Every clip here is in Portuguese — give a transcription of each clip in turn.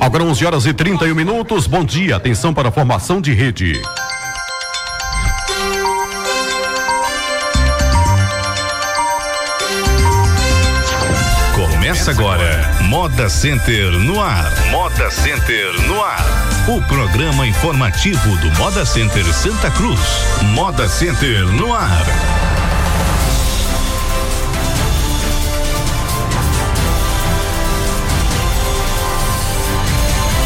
Agora 11 horas e 31 minutos. Bom dia. Atenção para a formação de rede. Começa agora, Moda Center no ar. Moda Center no ar. O programa informativo do Moda Center Santa Cruz. Moda Center no ar.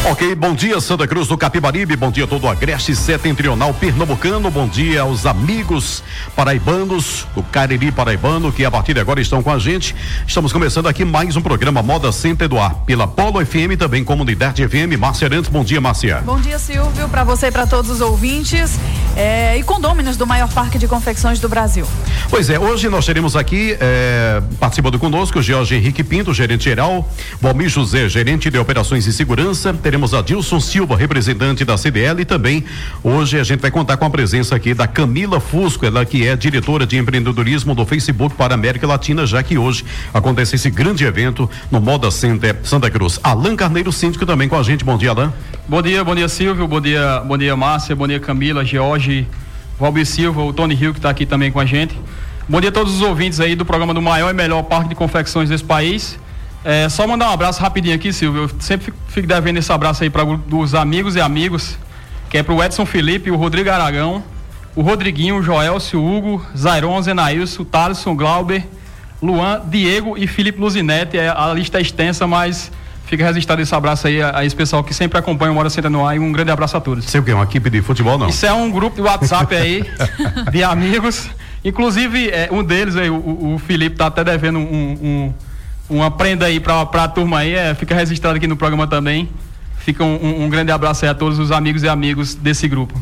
Ok, bom dia Santa Cruz do Capibaribe, bom dia todo o Agreste Setentrional Pernambucano, bom dia aos amigos paraibanos do Cariri Paraibano que a partir de agora estão com a gente. Estamos começando aqui mais um programa Moda Center do Ar, pela Polo FM, também Comunidade FM. Márcia Arantes, bom dia Márcia. Bom dia Silvio, para você e para todos os ouvintes é, e condôminos do maior parque de confecções do Brasil. Pois é, hoje nós teremos aqui, é, participando conosco, Jorge Henrique Pinto, gerente geral, Valmir José, gerente de operações e segurança, teremos a Dilson Silva, representante da CDL e também hoje a gente vai contar com a presença aqui da Camila Fusco, ela que é diretora de empreendedorismo do Facebook para a América Latina, já que hoje acontece esse grande evento no Moda Center Santa Cruz. Alan Carneiro, síndico também com a gente. Bom dia, Alan. Bom dia, bom dia, Silvio. Bom dia, bom dia, Márcia. Bom dia, Camila, George, Valber Silva, o Tony Rio que está aqui também com a gente. Bom dia a todos os ouvintes aí do programa do maior e melhor parque de confecções desse país. É, só mandar um abraço rapidinho aqui, Silvio. Eu sempre fico, fico devendo esse abraço aí para os amigos e amigos, que é para o Edson Felipe, o Rodrigo Aragão, o Rodriguinho, o Joelcio, o Hugo, Zairon, Zenailson, Thaleson, Glauber, Luan, Diego e Felipe Luzinete. É, a lista é extensa, mas fica registrado esse abraço aí a, a esse pessoal que sempre acompanha o Mora Senta no ar e um grande abraço a todos. Sei o que? Uma equipe de futebol, não? Isso é um grupo de WhatsApp aí, de amigos. Inclusive, é, um deles aí, o, o Felipe tá até devendo um, um uma prenda aí para a turma aí, é, fica registrado aqui no programa também. Fica um, um, grande abraço aí a todos os amigos e amigos desse grupo.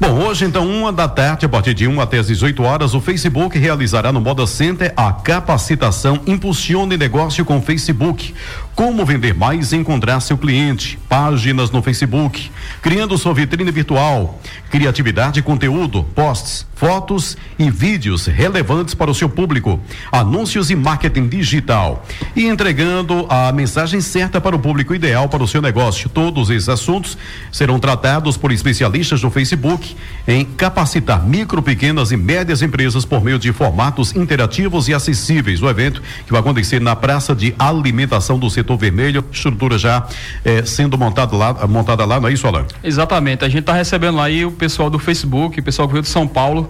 Bom, hoje então, uma da tarde, a partir de 1 até as 18 horas, o Facebook realizará no Moda Center a capacitação Impulsione Negócio com Facebook. Como vender mais e encontrar seu cliente. Páginas no Facebook. Criando sua vitrine virtual. Criatividade e conteúdo. Posts, fotos e vídeos relevantes para o seu público. Anúncios e marketing digital. E entregando a mensagem certa para o público ideal para o seu negócio. Todos esses assuntos serão tratados por especialistas do Facebook em capacitar micro, pequenas e médias empresas por meio de formatos interativos e acessíveis. O evento que vai acontecer na Praça de Alimentação do Setor setor vermelho, estrutura já eh, sendo montada lá, montada lá, não é isso, Alain? Exatamente. A gente está recebendo aí o pessoal do Facebook, o pessoal que veio de São Paulo.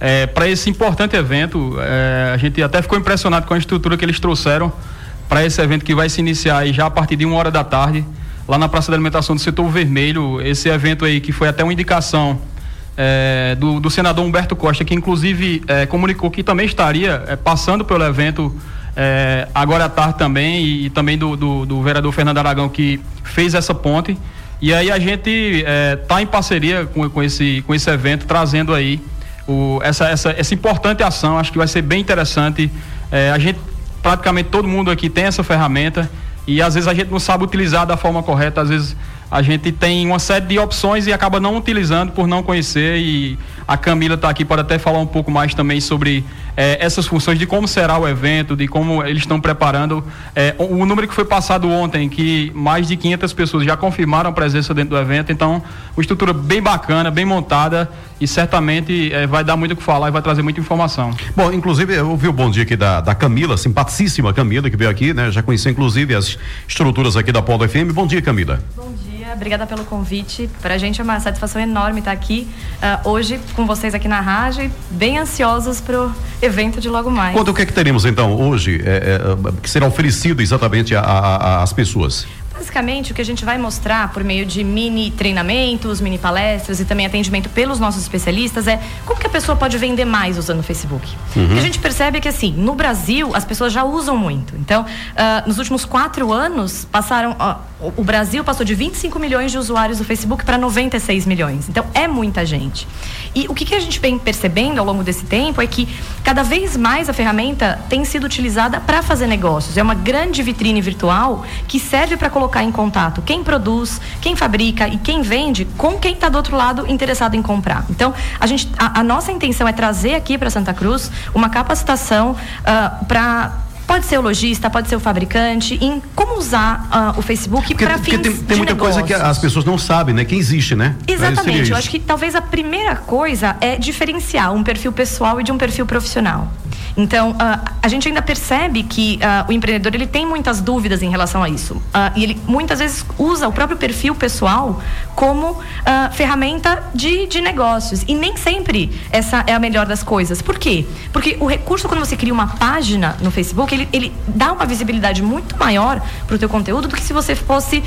É, para esse importante evento, é, a gente até ficou impressionado com a estrutura que eles trouxeram para esse evento que vai se iniciar já a partir de uma hora da tarde, lá na Praça da Alimentação do Setor Vermelho. Esse evento aí que foi até uma indicação é, do, do, senador Humberto Costa, que inclusive é, comunicou que também estaria é, passando pelo evento é, agora à tarde também, e, também do, do, do, vereador Fernando Aragão, que fez essa ponte. E aí a gente está é, em parceria com, com, esse, com esse evento, trazendo aí o, essa, essa, essa importante ação. Acho que vai ser bem interessante. É, a gente, praticamente todo mundo aqui tem essa ferramenta e às vezes a gente não sabe utilizar da forma correta, às vezes a gente tem uma série de opções e acaba não utilizando por não conhecer e a Camila está aqui para até falar um pouco mais também sobre é, essas funções de como será o evento, de como eles estão preparando. É, o, o, número que foi passado ontem, que mais de 500 pessoas já confirmaram a presença dentro do evento, então, uma estrutura bem bacana, bem montada e certamente é, vai dar muito o que falar e vai trazer muita informação. Bom, inclusive, eu ouvi o bom dia aqui da, da Camila, simpaticíssima Camila, que veio aqui, né? Já conheci, inclusive, as estruturas aqui da Polo FM. Bom dia, Camila. Bom dia obrigada pelo convite. Para a gente é uma satisfação enorme estar aqui uh, hoje com vocês aqui na rádio e bem ansiosos para o evento de logo mais. Quanto o que é que teremos então hoje é, é, que será oferecido exatamente às pessoas? Basicamente, o que a gente vai mostrar por meio de mini treinamentos, mini palestras e também atendimento pelos nossos especialistas é como que a pessoa pode vender mais usando o Facebook. Uhum. O que a gente percebe é que, assim, no Brasil, as pessoas já usam muito. Então, uh, nos últimos quatro anos, passaram. Uh, o Brasil passou de 25 milhões de usuários do Facebook para 96 milhões. Então, é muita gente. E o que, que a gente vem percebendo ao longo desse tempo é que cada vez mais a ferramenta tem sido utilizada para fazer negócios. É uma grande vitrine virtual que serve para colocar em contato quem produz, quem fabrica e quem vende com quem está do outro lado interessado em comprar. Então, a, gente, a, a nossa intenção é trazer aqui para Santa Cruz uma capacitação uh, para Pode ser o lojista, pode ser o fabricante, em como usar uh, o Facebook para fins tem, tem muita negócios. coisa que as pessoas não sabem, né? Que existe, né? Exatamente. Eu acho que talvez a primeira coisa é diferenciar um perfil pessoal e de um perfil profissional. Então, uh, a gente ainda percebe que uh, o empreendedor ele tem muitas dúvidas em relação a isso. Uh, e ele muitas vezes usa o próprio perfil pessoal como ferramenta de, de negócios. E nem sempre essa é a melhor das coisas. Por quê? Porque o recurso, quando você cria uma página no Facebook, ele, ele dá uma visibilidade muito maior para o teu conteúdo do que se você fosse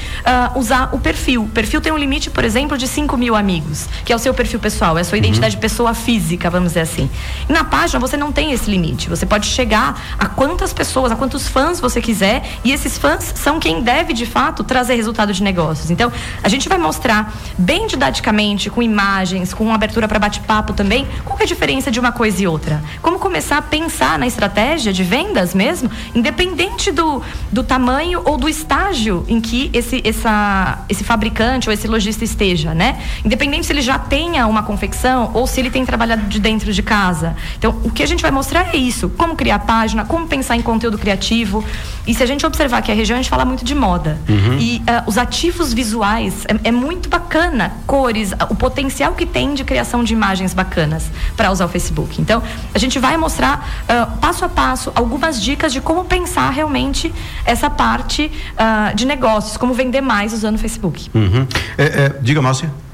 usar o perfil. O perfil tem um limite, por exemplo, de 5 mil amigos, que é o seu perfil pessoal, é a sua identidade uhum. pessoa física, vamos dizer assim. E na página você não tem esse limite você pode chegar a quantas pessoas, a quantos fãs você quiser, e esses fãs são quem deve, de fato, trazer resultado de negócios. Então, a gente vai mostrar bem didaticamente, com imagens, com abertura para bate-papo também, qual é a diferença de uma coisa e outra. Como começar a pensar na estratégia de vendas mesmo, independente do, do tamanho ou do estágio em que esse, essa, esse fabricante ou esse lojista esteja, né? Independente se ele já tenha uma confecção ou se ele tem trabalhado de dentro de casa. Então, o que a gente vai mostrar é isso, como criar página, como pensar em conteúdo criativo. E se a gente observar que a região a gente fala muito de moda. Uhum. E uh, os ativos visuais é, é, muito bacana, cores, o potencial que tem de criação de imagens bacanas para usar o Facebook. Então, a gente vai mostrar uh, passo a passo algumas dicas de como pensar realmente essa parte uh, de negócios, como vender mais usando o Facebook. Uhum. É, é, diga, Márcia.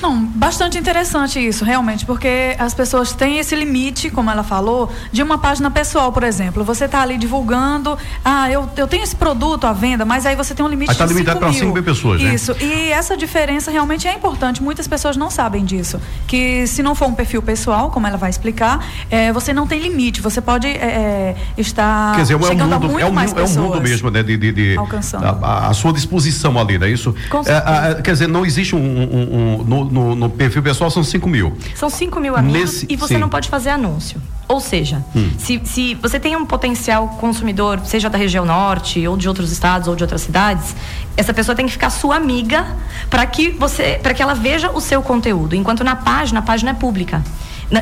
Não, bastante interessante isso, realmente, porque as pessoas têm esse limite, como ela falou, de uma página pessoal, por exemplo. Você está ali divulgando, ah, eu, eu tenho esse produto à venda, mas aí você tem um limite aí tá de 5 limitado para 5 mil pessoas, né? Isso, e essa diferença realmente é importante. Muitas pessoas não sabem disso. Que se não for um perfil pessoal, como ela vai explicar, é, você não tem limite. Você pode é, estar Quer dizer, é chegando mundo, é um, mais. É o mundo mesmo, né? De, de, de alcançando. A, a, sua disposição ali, não é isso? Com é, a, quer dizer, não existe um, um, um no, no, no, perfil pessoal são 5 mil. São 5 mil amigos Nesse, e você sim. não pode fazer anúncio. Ou seja, hum. se, se você tem um potencial consumidor, seja da região norte, ou de outros estados, ou de outras cidades, essa pessoa tem que ficar sua amiga para que você, para que ela veja o seu conteúdo. Enquanto na página, a página é pública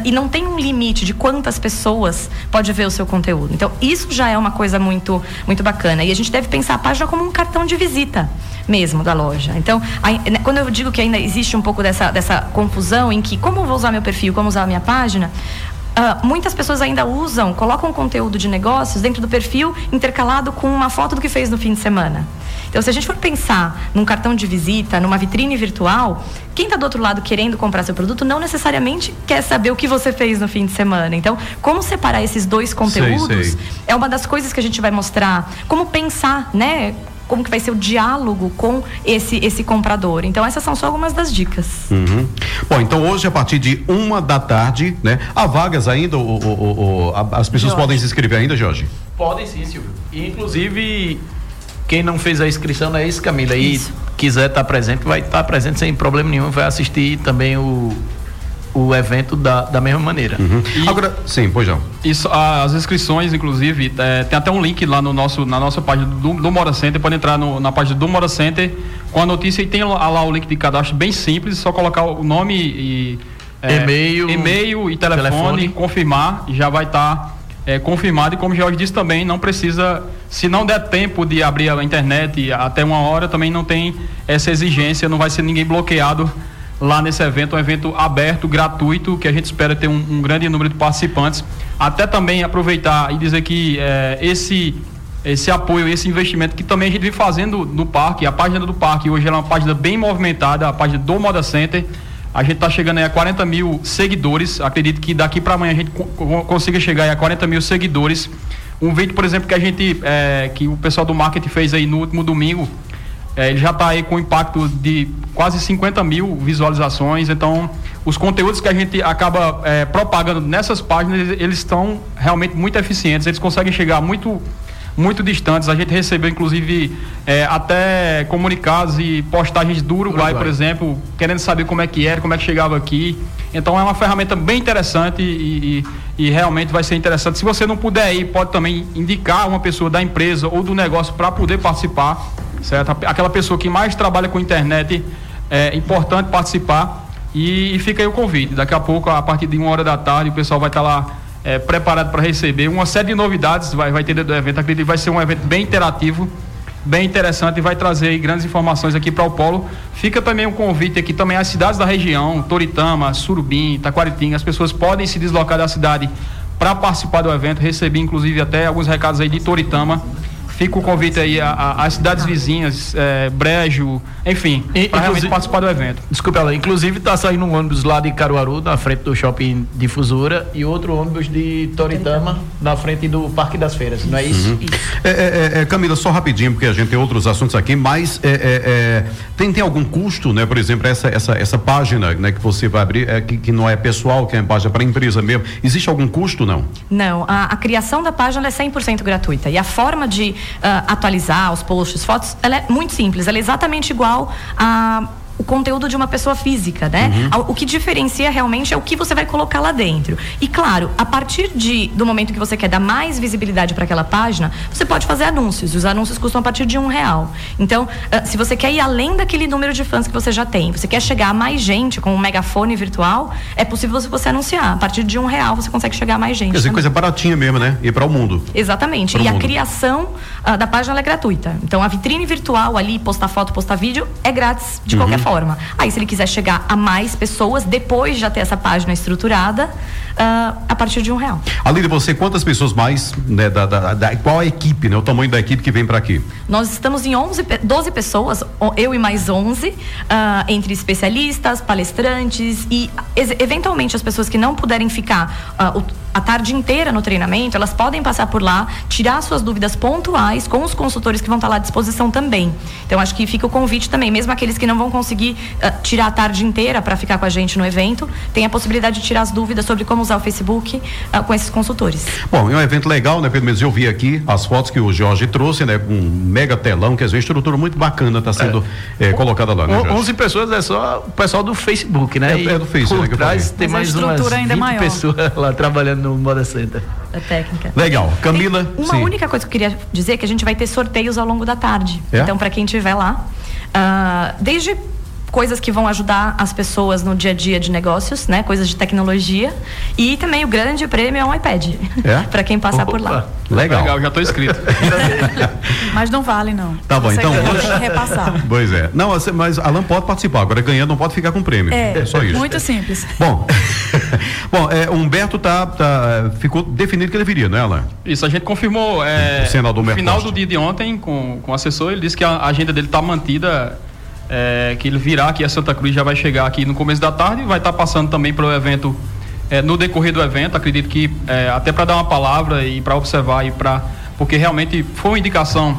e não tem um limite de quantas pessoas pode ver o seu conteúdo. Então, isso já é uma coisa muito, muito bacana. E a gente deve pensar a página como um cartão de visita mesmo da loja. Então, né, quando eu digo que ainda existe um pouco dessa, dessa confusão em que como eu vou usar meu perfil, como usar a minha página, Uh, muitas pessoas ainda usam, colocam conteúdo de negócios dentro do perfil intercalado com uma foto do que fez no fim de semana. Então, se a gente for pensar num cartão de visita, numa vitrine virtual, quem está do outro lado querendo comprar seu produto não necessariamente quer saber o que você fez no fim de semana. Então, como separar esses dois conteúdos sei, sei. é uma das coisas que a gente vai mostrar. Como pensar, né? Como que vai ser o diálogo com esse esse comprador. Então essas são só algumas das dicas. Uhum. Bom, então hoje a partir de uma da tarde, né? Há vagas ainda? O, o, o, as pessoas Jorge. podem se inscrever ainda, Jorge? Podem sim, Silvio. E, inclusive quem não fez a inscrição não é isso, Camila. E quiser estar tá presente, vai estar tá presente sem problema nenhum. Vai assistir também o, o evento da, da mesma maneira. Uhum. Agora, sim, pois não. Isso, as inscrições, inclusive, é, tem até um link lá no nosso, na nossa página do, do Mora Center, pode entrar no, na página do Mora Center com a notícia e tem lá, lá o link de cadastro bem simples, só colocar o nome e é, e-mail, e-mail e telefone, telefone. confirmar e já vai estar tá, é, confirmado e como o Jorge disse também, não precisa, se não der tempo de abrir a internet até uma hora, também não tem essa exigência, não vai ser ninguém bloqueado lá nesse evento, um evento aberto, gratuito, que a gente espera ter um, um grande número de participantes. Até também aproveitar e dizer que é, esse esse apoio, esse investimento que também a gente vem fazendo no parque, a página do parque hoje é uma página bem movimentada, a página do Moda Center. A gente está chegando a 40 mil seguidores. Acredito que daqui para amanhã a gente consiga chegar a 40 mil seguidores. Um vídeo, por exemplo, que a gente, é, que o pessoal do marketing fez aí no último domingo, é, ele já está aí com impacto de quase 50 mil visualizações. Então, os conteúdos que a gente acaba é, propagando nessas páginas, eles estão realmente muito eficientes. Eles conseguem chegar muito muito distantes. A gente recebeu, inclusive, é, até comunicados e postagens do Uruguai, Uruguai, por exemplo, querendo saber como é que era, como é que chegava aqui. Então é uma ferramenta bem interessante e, e, e realmente vai ser interessante. Se você não puder ir, pode também indicar uma pessoa da empresa ou do negócio para poder participar certo? Aquela pessoa que mais trabalha com internet, é importante participar. E, e fica aí o convite. Daqui a pouco, a partir de uma hora da tarde, o pessoal vai estar tá lá é, preparado para receber uma série de novidades. Vai, vai ter do evento. Acredito que vai ser um evento bem interativo bem interessante e vai trazer grandes informações aqui para o Polo. Fica também um convite aqui também às cidades da região, Toritama, Surubim, Taquaritinga, as pessoas podem se deslocar da cidade para participar do evento. Recebi inclusive até alguns recados aí de Toritama Fica o convite aí às cidades vizinhas, é, Brejo, enfim, para realmente participar do evento. Desculpa, ela, inclusive está saindo um ônibus lá de Caruaru, na frente do shopping Difusora, e outro ônibus de Toritama, na frente do Parque das Feiras, não é isso? Uhum. isso. É, é, é, Camila, só rapidinho, porque a gente tem outros assuntos aqui, mas é, é, é, tem, tem algum custo, né? Por exemplo, essa, essa, essa página né, que você vai abrir, é, que, que não é pessoal, que é página para empresa mesmo, existe algum custo, não? Não, a, a criação da página é 100% gratuita, e a forma de uh, atualizar os posts, fotos, ela é muito simples, ela é exatamente igual a o conteúdo de uma pessoa física, né? Uhum. O que diferencia realmente é o que você vai colocar lá dentro. E claro, a partir de, do momento que você quer dar mais visibilidade para aquela página, você pode fazer anúncios. Os anúncios custam a partir de um real. Então, ah, se você quer ir além daquele número de fãs que você já tem, você quer chegar a mais gente com um megafone virtual, é possível você anunciar. A partir de um real você consegue chegar a mais gente. Quer dizer, coisa baratinha mesmo, né? E para o mundo. Exatamente. e a criação uh, da página é gratuita. Então, a vitrine virtual ali, postar foto, postar vídeo, é grátis de uhum. qualquer forma. Aí, se ele quiser chegar a mais pessoas, depois de já ter essa página estruturada, uh, a partir de um real. Além de você, quantas pessoas mais, né, da, da, da, qual a equipe, né, o tamanho da equipe que vem para aqui? Nós estamos em 11, 12 pessoas, eu e mais 11, uh, ah, entre especialistas, palestrantes e, eventualmente, as pessoas que não puderem ficar uh, a tarde inteira no treinamento, elas podem passar por lá, tirar suas dúvidas pontuais com os consultores que vão estar lá à disposição também. Então, acho que fica o convite também, mesmo aqueles que não vão conseguir uh, tirar a tarde inteira para ficar com a gente no evento, tem a possibilidade de tirar as dúvidas sobre como usar o Facebook uh, com esses consultores. Bom, é um evento legal, né, Pedro? Mas eu vi aqui as fotos que o Jorge trouxe, né, com um mega telão, quer dizer, estrutura muito bacana está sendo é. É, colocada lá, né, Jorge? 11 pessoas é só o pessoal do Facebook, né? É, é do Facebook, né, trás tem mais umas 20 é maior. pessoas lá trabalhando no Moda Center. A técnica. Legal. Camila? Tem uma sim. única coisa que eu queria dizer é que a gente vai ter sorteios ao longo da tarde. É? Então, para quem estiver lá, uh, desde coisas que vão ajudar as pessoas no dia a dia de negócios, né? Coisas de tecnologia. E também o grande prêmio é um iPad. É? para quem passar Opa. por lá. Legal. Legal, já estou inscrito. mas não vale, não. Tá bom, Você então. Hoje... repassar. Pois é. Não, mas Alan pode participar. Agora ganhando não pode ficar com prêmio. É, é só isso. Muito simples. Bom, bom é, Humberto tá, tá, ficou definido que ele viria, né, Alan? Isso, a gente confirmou. É, o senador no final do dia de ontem com, com o assessor, ele disse que a agenda dele está mantida é, que ele virá aqui a Santa Cruz, já vai chegar aqui no começo da tarde, vai estar tá passando também pelo evento, é, no decorrer do evento, acredito que é, até para dar uma palavra e para observar e para porque realmente foi uma indicação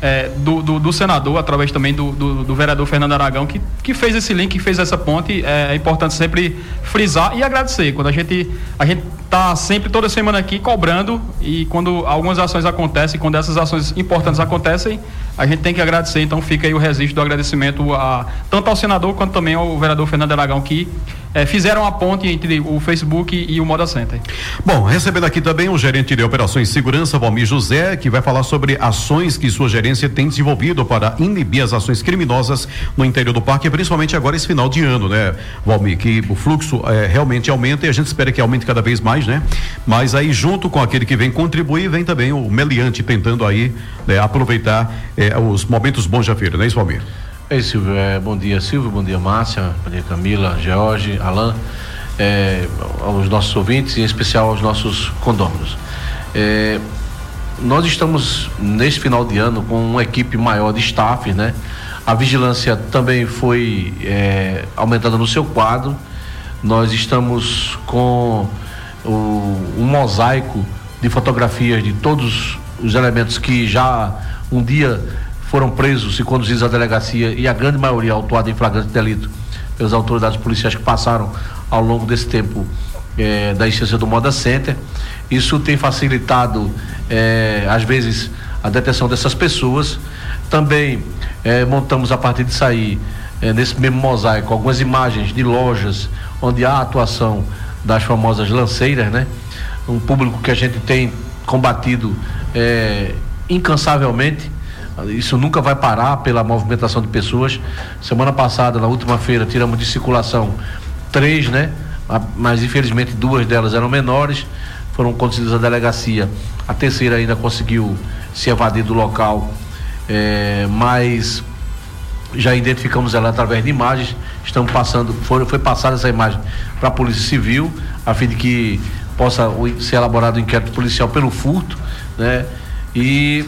é, do, do, do, senador, através também do, do, do, vereador Fernando Aragão, que, que fez esse link, que fez essa ponte. É, é importante sempre frisar e agradecer. Quando a gente a gente está sempre toda semana aqui cobrando e quando algumas ações acontecem, quando essas ações importantes acontecem, a gente tem que agradecer. Então fica aí o registro do agradecimento a, tanto ao senador quanto também ao vereador Fernando Aragão que é, fizeram a ponte entre o Facebook e o Moda Center. Bom, recebendo aqui também o gerente de operações segurança, Valmir José, que vai falar sobre ações que sua gerência tem desenvolvido para inibir as ações criminosas no interior do parque, principalmente agora esse final de ano, né, Valmir? Que o fluxo é, realmente aumenta e a gente espera que aumente cada vez mais, né? Mas aí, junto com aquele que vem contribuir, vem também o meliante tentando aí né, aproveitar é, os momentos bons da feira, não é isso, Valmir? Ei, Silvio, é, bom dia, Silvio, bom dia, Márcia, bom dia, Camila, George, Alain, é, aos nossos ouvintes e em especial aos nossos condôminos. É, nós estamos neste final de ano com uma equipe maior de staff, né? A vigilância também foi é, aumentada no seu quadro. Nós estamos com o, um mosaico de fotografias de todos os elementos que já um dia foram presos e conduzidos à delegacia e a grande maioria autuada em flagrante delito pelas autoridades policiais que passaram ao longo desse tempo eh, da instância do Moda Center. Isso tem facilitado, eh, às vezes, a detenção dessas pessoas. Também eh, montamos a partir de sair, nesse mesmo mosaico, algumas imagens de lojas onde há atuação das famosas lanceiras, né? Um público que a gente tem combatido incansavelmente isso nunca vai parar pela movimentação de pessoas. Semana passada, na última feira, tiramos de circulação três, né? Mas infelizmente duas delas eram menores. foram conduzidas à delegacia. A terceira ainda conseguiu se evadir do local, é, mas já identificamos ela através de imagens. Estamos passando, foi, foi passada essa imagem para a Polícia Civil, a fim de que possa ser elaborado um inquérito policial pelo furto, né? E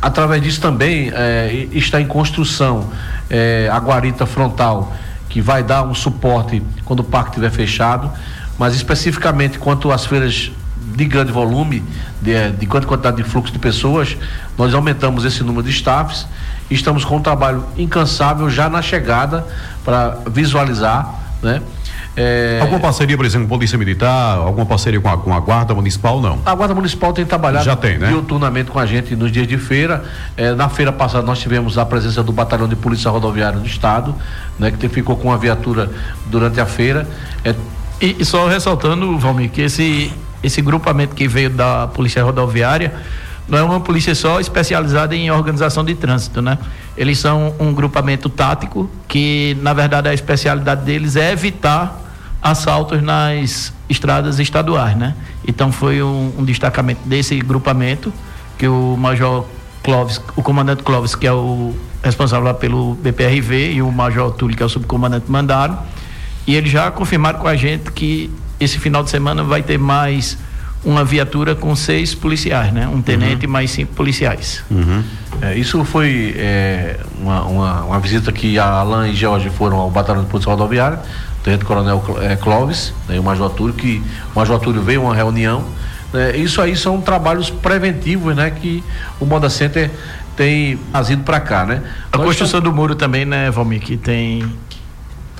através disso também é, está em construção é, a guarita frontal, que vai dar um suporte quando o parque estiver fechado, mas especificamente quanto às feiras de grande volume, de, de quanta quantidade de fluxo de pessoas, nós aumentamos esse número de staffs e estamos com um trabalho incansável já na chegada para visualizar, né? É... Alguma parceria, por exemplo, com a Polícia Militar, alguma parceria com a, com a Guarda Municipal, não? A Guarda Municipal tem trabalhado Já tem, né? diuturnamente com a gente nos dias de feira. É, na feira passada nós tivemos a presença do Batalhão de Polícia Rodoviária do Estado, né, que ficou com a viatura durante a feira. É... E, e, só ressaltando, Valmir, que esse, esse grupamento que veio da Polícia Rodoviária não é uma polícia só especializada em organização de trânsito, né? Eles são um grupamento tático que, na verdade, a especialidade deles é evitar assaltos nas estradas estaduais, né? Então foi um, um destacamento desse grupamento que o Major Clóvis, o comandante Clóvis, que é o responsável pelo BPRV, e o Major Túlio, que é o subcomandante, mandaram. E eles já confirmaram com a gente que esse final de semana vai ter mais uma viatura com seis policiais, né? Um tenente uhum. mais cinco policiais. Uhum. É, isso foi é, uma, uma, uma, visita que a Alain e George foram ao Batalhão de Polícia Rodoviária Tenente Coronel é, Clóvis, né, e o Major Túlio, que o Major Túlio veio a uma reunião. Né, isso aí são trabalhos preventivos, né, que o Moda Center tem trazido para cá, né? A Nós construção estamos... do muro também, né, Valmir, que tem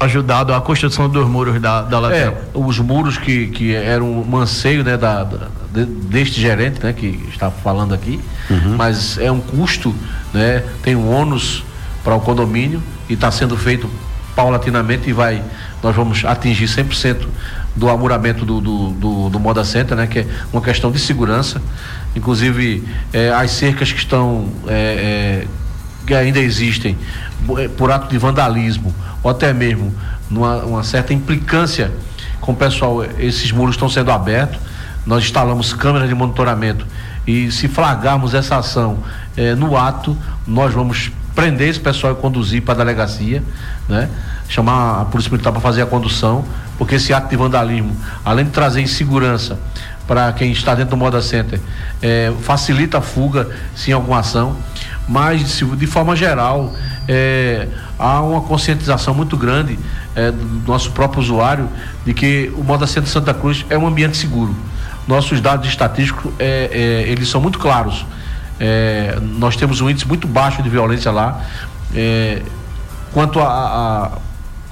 ajudado a construção dos muros da, da lateral. É, os muros que, que eram um anseio né, da, da de, deste gerente né, que está falando aqui, uhum. mas é um custo, né, tem um ônus para o condomínio e está sendo feito paulatinamente e vai nós vamos atingir 100% do amuramento do, do, do, do, Moda Center, né? Que é uma questão de segurança. Inclusive, é, as cercas que estão, é, é, que ainda existem, por ato de vandalismo, ou até mesmo numa uma certa implicância com o pessoal, esses muros estão sendo abertos. Nós instalamos câmeras de monitoramento e se flagrarmos essa ação no ato, nós vamos prender esse pessoal e conduzir para a delegacia, né? chamar a Polícia Militar para fazer a condução, porque esse ato de vandalismo, além de trazer insegurança para quem está dentro do Moda Center, é, facilita a fuga se em alguma ação, mas de, de forma geral é, há uma conscientização muito grande é, do nosso próprio usuário de que o Moda Center Santa Cruz é um ambiente seguro. Nossos dados estatísticos é, é, eles são muito claros. É, nós temos um índice muito baixo de violência lá. quanto a, a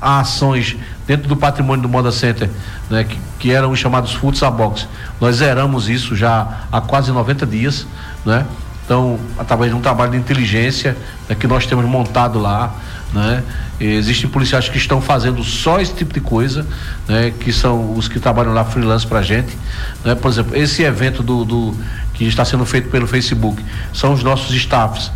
a ações dentro do patrimônio do Moda Center, né, que, que eram os chamados futsal box. Nós zeramos isso já há quase 90 dias, né? Então, através de um trabalho de inteligência né, que nós temos montado lá, né? Existem policiais que estão fazendo só esse tipo de coisa, né? Que são os que trabalham lá freelance pra gente, né? Por exemplo, esse evento do, do que está sendo feito pelo Facebook são os nossos staffs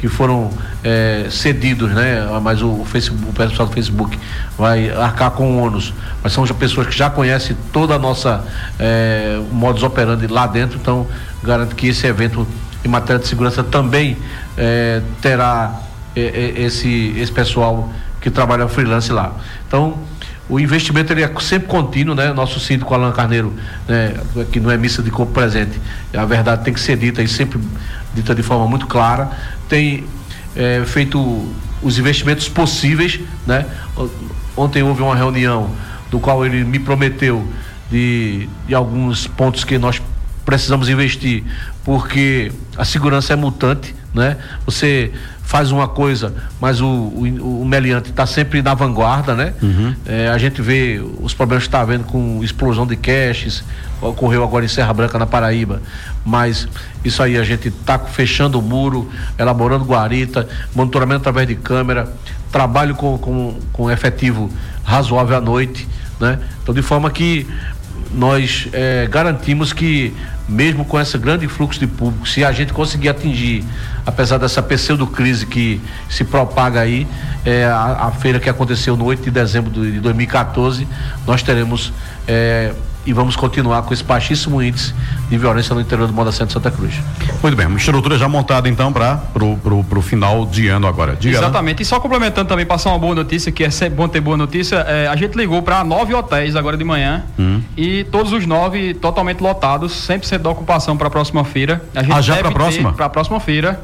que foram é, cedidos, né? Mas o, Facebook, o pessoal do Facebook vai arcar com ônus. Mas são pessoas que já conhecem toda a nossa é, modus operandi lá dentro, então garanto que esse evento em matéria de segurança também é, terá é, é, esse, esse pessoal que trabalha freelance lá. Então, o investimento ele é sempre contínuo, né? Nosso síndico Alan Carneiro, né? que não é missa de corpo presente, a verdade tem que ser dita e sempre dita de forma muito clara tem é, feito os investimentos possíveis, né? Ontem houve uma reunião do qual ele me prometeu de, de alguns pontos que nós precisamos investir, porque a segurança é mutante, né? Você faz uma coisa, mas o, o, o meliante está sempre na vanguarda, né? Uhum. É, a gente vê os problemas que está havendo com explosão de caches, ocorreu agora em Serra Branca, na Paraíba, mas isso aí a gente está fechando o muro, elaborando guarita, monitoramento através de câmera, trabalho com, com, com efetivo razoável à noite, né? Então, de forma que nós é, garantimos que mesmo com esse grande fluxo de público, se a gente conseguir atingir, apesar dessa pseudo-crise que se propaga aí, é, a, a, feira que aconteceu no 8 de dezembro de 2014, nós teremos é, e vamos continuar com esse baixíssimo índice de violência no interior do Moda Centro Santa Cruz. Muito bem, uma estrutura já montada então para pro, pro, pro final de ano agora. Diga, Exatamente. E só complementando também, passar uma boa notícia, que é sempre bom ter boa notícia, é, a gente ligou para nove hotéis agora de manhã Hum. e todos os nove totalmente lotados, 100% da ocupação para a próxima feira. A gente Ah, já pra ter próxima? Para a próxima feira.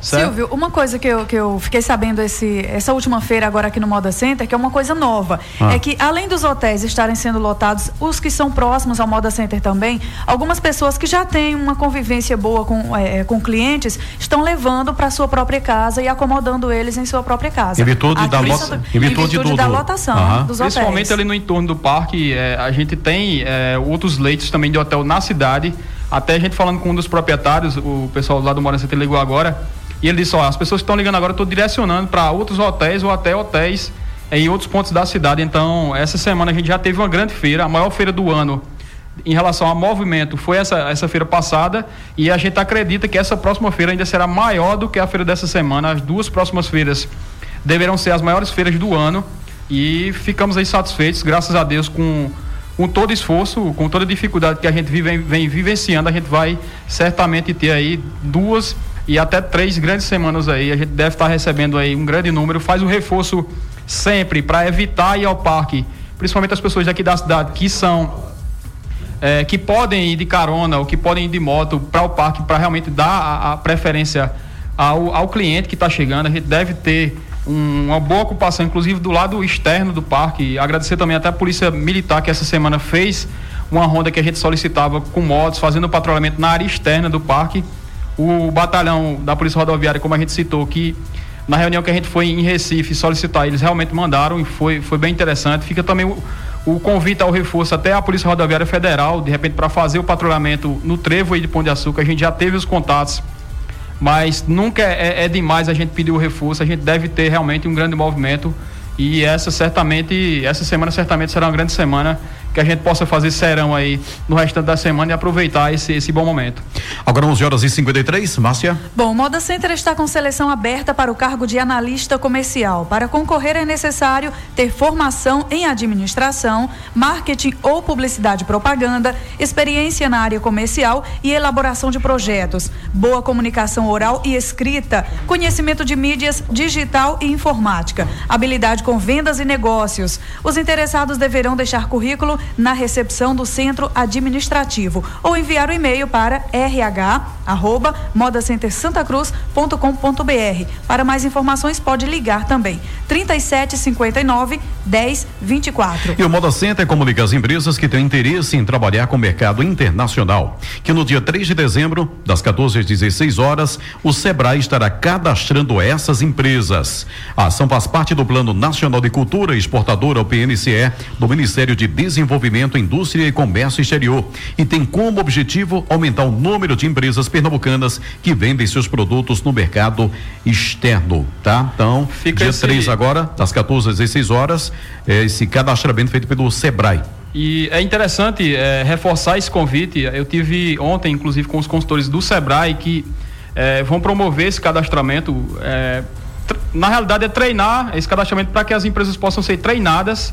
Certo? Silvio, uma coisa que eu, que eu fiquei sabendo esse, essa última feira agora aqui no Moda Center, que é uma coisa nova, Ah. é que além dos hotéis estarem sendo lotados, os que são próximos ao Moda Center também, algumas pessoas que já têm uma convivência boa com, eh, com clientes estão levando para sua própria casa e acomodando eles em sua própria casa. Em virtude da em lo- Santa- em em virtude virtude do- da lotação Aham. dos hotéis. Principalmente ali no entorno do parque, eh, a gente tem eh, outros leitos também de hotel na cidade. Até a gente falando com um dos proprietários, o pessoal lá do Mora Center ligou agora, e ele disse: ó, as pessoas que estão ligando agora, eu estou direcionando para outros hotéis ou até hotéis em outros pontos da cidade. Então, essa semana a gente já teve uma grande feira, a maior feira do ano. Em relação ao movimento, foi essa, essa feira passada e a gente acredita que essa próxima feira ainda será maior do que a feira dessa semana. As duas próximas feiras deverão ser as maiores feiras do ano e ficamos aí satisfeitos, graças a Deus, com, com todo esforço, com toda dificuldade que a gente vive, vem vivenciando, a gente vai certamente ter aí duas e até três grandes semanas aí. A gente deve estar recebendo aí um grande número, faz o reforço sempre para evitar ir ao parque, principalmente as pessoas daqui da cidade que são é, que podem ir de carona ou que podem ir de moto para o parque para realmente dar a, a preferência ao, ao cliente que está chegando. A gente deve ter um- uma boa ocupação, inclusive do lado externo do parque. Agradecer também até a Polícia Militar que essa semana fez uma ronda que a gente solicitava com motos, fazendo o patrulhamento na área externa do parque. O batalhão da Polícia Rodoviária, como a gente citou, que na reunião que a gente foi em Recife solicitar, eles realmente mandaram e foi, foi bem interessante. Fica também o, o convite ao reforço até a Polícia Rodoviária Federal, de repente, para fazer o patrulhamento no trevo aí de Pão de Açúcar. A gente já teve os contatos, mas nunca é, é demais a gente pedir o reforço. A gente deve ter realmente um grande movimento. E essa certamente, essa semana certamente será uma grande semana que a gente possa fazer serão aí no restante da semana e aproveitar esse, esse bom momento. Agora 11 horas e 53, Márcia. Bom, o Moda Center está com seleção aberta para o cargo de analista comercial. Para concorrer é necessário ter formação em administração, marketing ou publicidade e propaganda, experiência na área comercial e elaboração de projetos, boa comunicação oral e escrita, conhecimento de mídias digital e informática, habilidade com vendas e negócios. Os interessados deverão deixar currículo na recepção do centro administrativo ou enviar o e-mail para rh@modacentersantacruz.com.br. Para mais informações pode ligar também 3759 1024. E o Moda Center comunica às empresas que têm interesse em trabalhar com o mercado internacional que no dia 3 de dezembro, das 14 às 16 horas, o Sebrae estará cadastrando essas empresas. A ação faz parte do Plano Nacional de Cultura Exportadora, o PNCE, do Ministério de Desenvolvimento, Indústria e Comércio Exterior e tem como objetivo aumentar o número de empresas pernambucanas que vendem seus produtos no mercado externo, tá? Então, Fica dia esse- 3 agora, das 14 às 16 horas, é esse cadastramento feito pelo Sebrae. E é interessante eh, reforçar esse convite. Eu tive ontem, inclusive, com os consultores do Sebrae que eh, vão promover esse cadastramento. tr- na realidade, é treinar esse cadastramento para que as empresas possam ser treinadas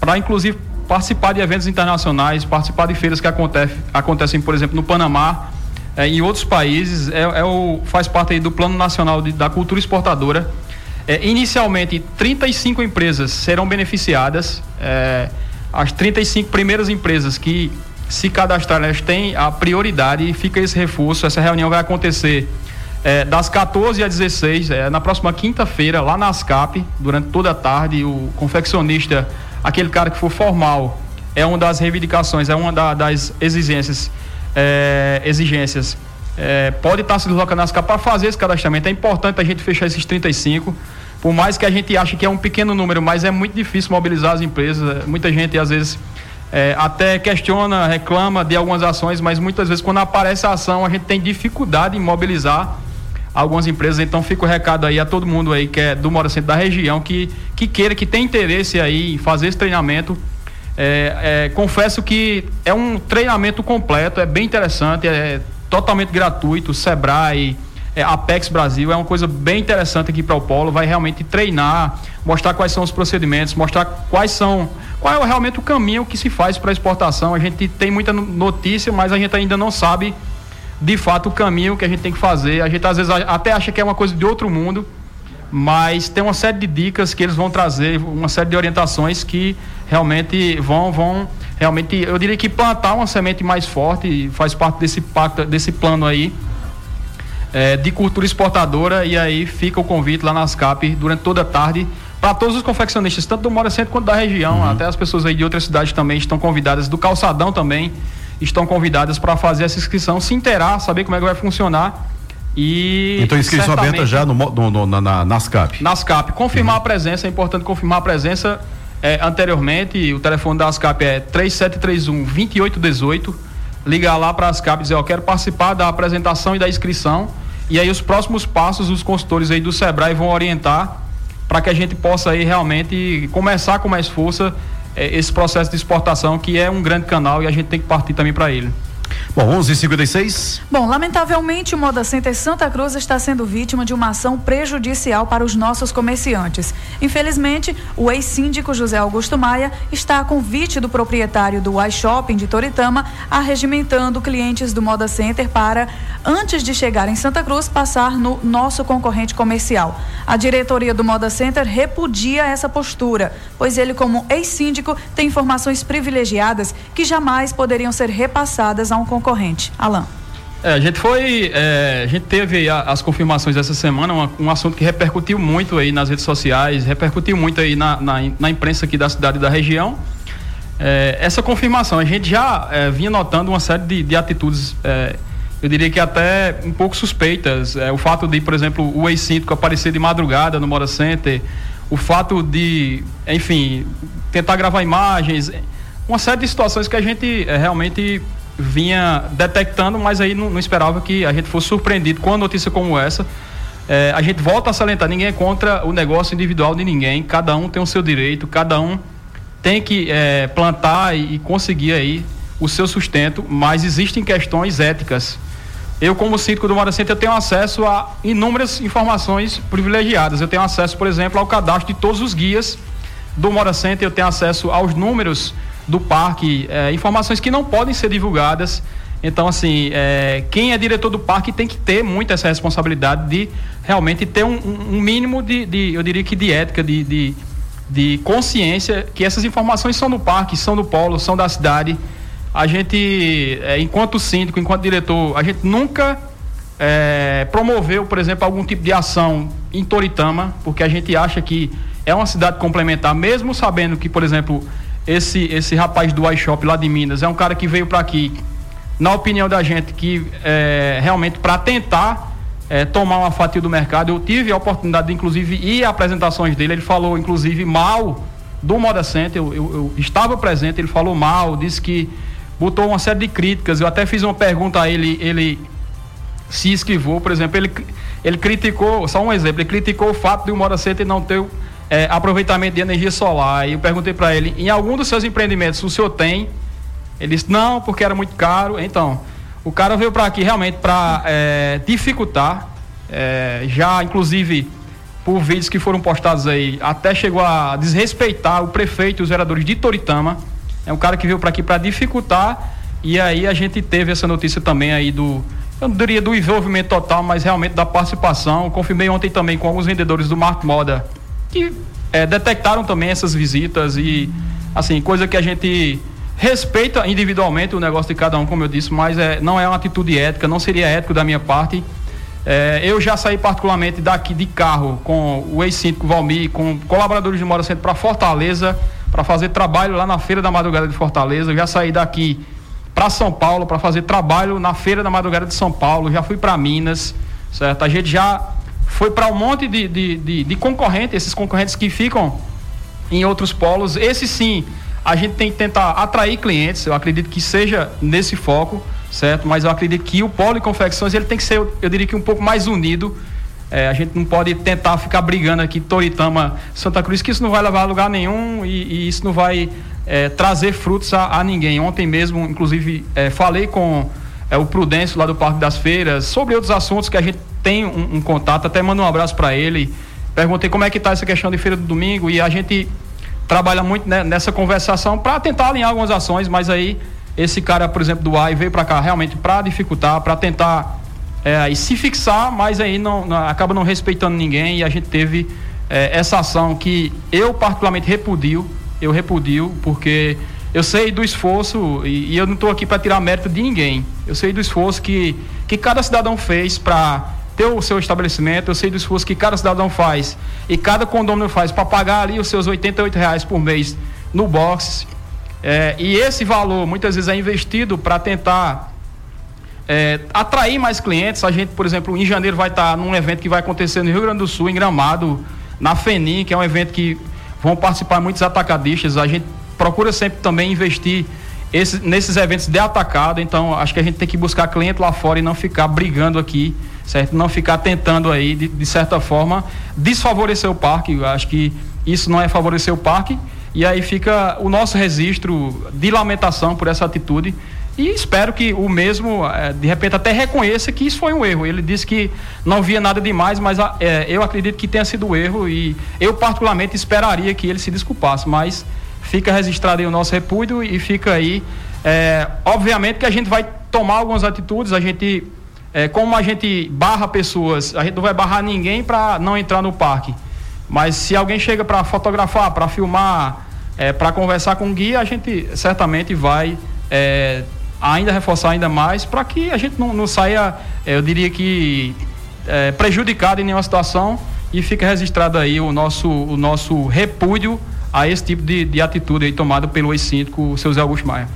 para, inclusive, participar de eventos internacionais, participar de feiras que acontece, acontecem, por exemplo, no Panamá, eh, em outros países. É, é o, faz parte do Plano Nacional de- da Cultura Exportadora. É, inicialmente, 35 empresas serão beneficiadas. é, as 35 primeiras empresas que se cadastrarem, elas têm a prioridade e fica esse reforço. Essa reunião vai acontecer é, das 14 às 16, é, na próxima quinta-feira, lá na ASCAP, durante toda a tarde. O confeccionista, aquele cara que for formal, é uma das reivindicações, é uma da- das exigências. é, exigências é, pode estar se deslocando na ASCAP para fazer esse cadastramento. É importante a gente fechar esses 35. Por mais que a gente ache que é um pequeno número, mas é muito difícil mobilizar as empresas. Muita gente, às vezes, é, até questiona, reclama de algumas ações, mas muitas vezes, quando aparece a ação, a gente tem dificuldade em mobilizar algumas empresas. Então, fica o recado aí a todo mundo aí que é do Mora Centro da região, que, que queira, que tem interesse aí em fazer esse treinamento. É, é, confesso que é um treinamento completo, é bem interessante, é totalmente gratuito. Sebrae, é, Apex Brasil. É uma coisa bem interessante aqui para o Polo. Vai realmente treinar, mostrar quais são os procedimentos, mostrar quais são. Qual é realmente o caminho que se faz para exportação. A gente tem muita notícia, mas a gente ainda não sabe de fato o caminho que a gente tem que fazer. A gente às vezes até acha que é uma coisa de outro mundo, mas tem uma série de dicas que eles vão trazer, uma série de orientações que realmente vão, vão realmente, eu diria que plantar uma semente mais forte faz parte desse pacto, desse plano aí é, de cultura exportadora e aí fica o convite lá nas CAP durante toda a tarde para todos os confeccionistas, tanto do Mora Centro quanto da região, uhum. até as pessoas aí de outras cidades também estão convidadas, do Calçadão também estão convidadas para fazer essa inscrição, se inteirar, saber como é que vai funcionar. E então inscrição aberta já no, no, no, na, nas CAP. Nas CAP. Confirmar uhum. a presença, é importante confirmar a presença é, anteriormente. O telefone da ASCAP é 3731 2818. Ligar lá para a ASCAP e dizer, eu quero participar da apresentação e da inscrição. E aí os próximos passos os consultores aí do Sebrae vão orientar para que a gente possa aí realmente começar com mais força é, esse processo de exportação que é um grande canal e a gente tem que partir também para ele. Bom, 11:56. Bom, lamentavelmente o Moda Center Santa Cruz está sendo vítima de uma ação prejudicial para os nossos comerciantes. Infelizmente, o ex-síndico José Augusto Maia está a convite do proprietário do iShopping de Toritama arregimentando clientes do Moda Center para, antes de chegar em Santa Cruz, passar no nosso concorrente comercial. A diretoria do Moda Center repudia essa postura, pois ele, como ex-síndico, tem informações privilegiadas que jamais poderiam ser repassadas a um concorrente. Alain. É, a gente foi, é, a gente teve as confirmações essa semana, uma, um assunto que repercutiu muito aí nas redes sociais, repercutiu muito aí na, na, na imprensa aqui da cidade e da região. É, essa confirmação, a gente já é, vinha notando uma série de, de atitudes, é, eu diria que até um pouco suspeitas. É, o fato de, por exemplo, o ex-síndico aparecer de madrugada no Mora Center, o fato de, enfim, tentar gravar imagens, uma série de situações que a gente realmente vinha detectando, mas aí não, não, esperava que a gente fosse surpreendido com uma notícia como essa. É, a gente volta a salientar, ninguém é contra o negócio individual de ninguém, cada um tem o seu direito, cada um tem que é, plantar e, e conseguir aí o seu sustento, mas existem questões éticas. Eu, como síndico do Mora Center, eu tenho acesso a inúmeras informações privilegiadas. Eu tenho acesso, por exemplo, ao cadastro de todos os guias do Mora Center, eu tenho acesso aos números do parque, é, informações que não podem ser divulgadas. Então, assim, é, quem é diretor do parque tem que ter muito essa responsabilidade de realmente ter um, um mínimo de, de, eu diria que de ética, de, de, de, consciência, que essas informações são do parque, são do polo, são da cidade. A gente, é, enquanto síndico, enquanto diretor, a gente nunca é, promoveu, por exemplo, algum tipo de ação em Toritama, porque a gente acha que é uma cidade complementar, mesmo sabendo que, por exemplo, esse, esse rapaz do iShop lá de Minas é um cara que veio para aqui, na opinião da gente, que é, realmente para tentar é, tomar uma fatia do mercado. Eu tive a oportunidade de, inclusive, ir a apresentações dele. Ele falou, inclusive, mal do Moda Center. Eu, eu, eu estava presente, ele falou mal, disse que botou uma série de críticas. Eu até fiz uma pergunta a ele, ele se esquivou, por exemplo, ele, ele criticou, só um exemplo, ele criticou o fato de o Moda Center não ter é, aproveitamento de energia solar. E eu perguntei para ele, em algum dos seus empreendimentos o senhor tem? Ele disse, não, porque era muito caro. Então, o cara veio para aqui realmente para é, dificultar, é, já inclusive por vídeos que foram postados aí, até chegou a desrespeitar o prefeito e os vereadores de Toritama. É um cara que veio para aqui para dificultar. E aí a gente teve essa notícia também aí do, eu não diria do envolvimento total, mas realmente da participação. confirmei ontem também com alguns vendedores do Mart Moda que é, detectaram também essas visitas e, assim, coisa que a gente respeita individualmente o negócio de cada um, como eu disse, mas é, não é uma atitude ética, não seria ético da minha parte. É, eu já saí particularmente daqui de carro com o ex-síndico Valmir, com colaboradores de Mora Centro para Fortaleza, para fazer trabalho lá na Feira da Madrugada de Fortaleza. Eu já saí daqui para São Paulo para fazer trabalho na Feira da Madrugada de São Paulo. Já fui para Minas, certo? A gente já foi para um monte de, de, de, de concorrentes, esses concorrentes que ficam em outros polos. Esse sim, a gente tem que tentar atrair clientes, eu acredito que seja nesse foco, certo? Mas eu acredito que o polo de confecções ele tem que ser, eu diria que um pouco mais unido. É, a gente não pode tentar ficar brigando aqui, Toritama, Santa Cruz, que isso não vai levar a lugar nenhum e, e isso não vai é, trazer frutos a, a, ninguém. Ontem mesmo, inclusive, é, falei com é, o Prudêncio lá do Parque das Feiras sobre outros assuntos que a gente tem um, um contato, até mando um abraço para ele. Perguntei como é que está essa questão de feira do domingo e a gente trabalha muito né, nessa conversação para tentar alinhar algumas ações, mas aí esse cara, por exemplo, do AI veio para cá realmente para dificultar, para tentar é, e se fixar, mas aí não, não, acaba não respeitando ninguém e a gente teve é, essa ação que eu particularmente repudio, eu repudio porque eu sei do esforço e, e eu não estou aqui para tirar mérito de ninguém. Eu sei do esforço que, que cada cidadão fez para ter o seu estabelecimento, eu sei do esforço que cada cidadão faz e cada condomínio faz para pagar ali os seus 88 reais por mês no box. É, e esse valor muitas vezes é investido para tentar é, atrair mais clientes. A gente, por exemplo, em janeiro vai estar num evento que vai acontecer no Rio Grande do Sul, em Gramado, na FENIM, que é um evento que vão participar muitos atacadistas. A gente procura sempre também investir esse, nesses eventos de atacado. Então, acho que a gente tem que buscar cliente lá fora e não ficar brigando aqui, certo? Não ficar tentando aí, de, de certa forma, desfavorecer o parque. Eu acho que isso não é favorecer o parque. E aí fica o nosso registro de lamentação por essa atitude e espero que o mesmo, é, de repente, até reconheça que isso foi um erro. Ele disse que não via nada demais, mas é, eu acredito que tenha sido um erro e eu, particularmente, esperaria que ele se desculpasse. Mas fica registrado aí o nosso repúdio e fica aí. É, obviamente que a gente vai tomar algumas atitudes, a gente. É, como a gente barra pessoas, a gente não vai barrar ninguém para não entrar no parque. Mas se alguém chega para fotografar, para filmar, é, para conversar com o guia, a gente certamente vai é, ainda reforçar ainda mais para que a gente não, não saia, eh, eu diria que é, prejudicado em nenhuma situação e fica registrado aí o nosso, o nosso repúdio a esse tipo de, de atitude aí tomada pelo ex-síndico, seu Zé Augusto Maia.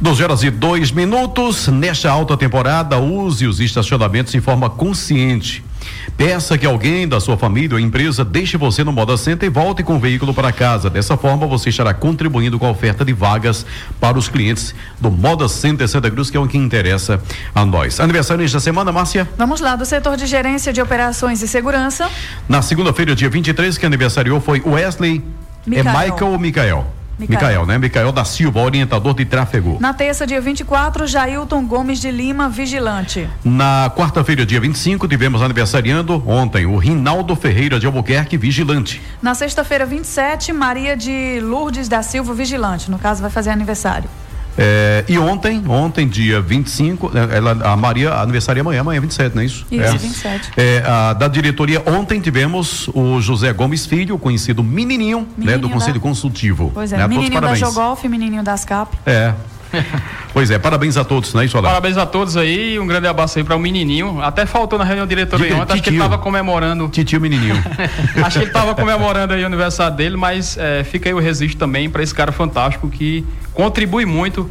12 horas e dois minutos. Nesta alta temporada, use os estacionamentos em forma consciente. Peça que alguém da sua família ou empresa deixe você no Moda Center e volte com o veículo para casa. Dessa forma, você estará contribuindo com a oferta de vagas para os clientes do Moda Center Santa Cruz, que é o que interessa a nós. Aniversário nesta semana, Márcia? Vamos lá, do setor de gerência de operações e segurança. Na segunda-feira, dia 23, que aniversariou foi Wesley Michael. É Michael ou Michael? Micael. né? Micael da Silva, orientador de tráfego. Na terça, dia 24, Jailton Gomes de Lima, vigilante. Na quarta-feira, dia 25, tivemos aniversariando ontem o Rinaldo Ferreira de Albuquerque, vigilante. Na sexta-feira, 27, Maria de Lourdes da Silva, vigilante. No caso, vai fazer aniversário. É, e ontem, ontem, dia 25, né, ela, a Maria aniversaria amanhã, amanhã 27, não é isso? Isso, é. 27. É, a, da diretoria, ontem tivemos o José Gomes Filho, conhecido menininho, menininho né, do Conselho da... Consultivo. Pois é, né, menininho da Jogolf, menininho das CAP. É, pois é, parabéns a todos, né, Solar? Parabéns a todos aí, um grande abraço aí para o menininho. Até faltou na reunião diretoria ontem, acho que ele estava comemorando. Titio menininho. acho que ele estava comemorando aí o aniversário dele, mas é, fica aí o registro também para esse cara fantástico que contribui muito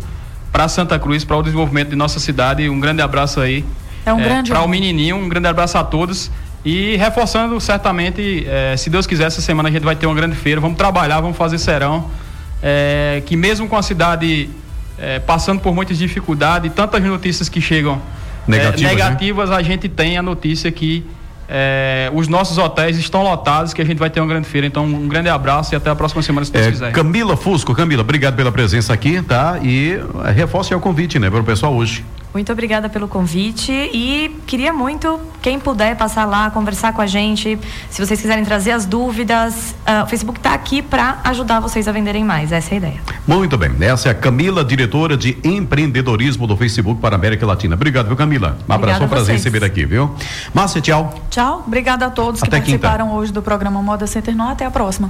para Santa Cruz, para o desenvolvimento de nossa cidade. Um grande abraço aí. É um é, grande Para o menininho, um grande abraço a todos. E reforçando, certamente, é, se Deus quiser, essa semana a gente vai ter uma grande feira. Vamos trabalhar, vamos fazer serão. É, que mesmo com a cidade é, passando por muitas dificuldades, tantas notícias que chegam negativas, é, negativas né? a gente tem a notícia que é, os nossos hotéis estão lotados, que a gente vai ter uma grande feira. Então, um grande abraço e até a próxima semana, se Deus é, quiser. Camila Fusco, Camila, obrigado pela presença aqui, tá? E é, reforce o convite, né, para o pessoal hoje. Muito obrigada pelo convite e queria muito, quem puder passar lá, conversar com a gente. Se vocês quiserem trazer as dúvidas, uh, o Facebook está aqui para ajudar vocês a venderem mais. Essa é a ideia. Muito bem. Essa é a Camila, diretora de empreendedorismo do Facebook para a América Latina. Obrigado, viu, Camila? Um abraço, um prazer receber aqui, viu? Márcia, tchau. Tchau. Obrigada a todos Até que participaram quinta. hoje do programa Moda Center no Até a próxima.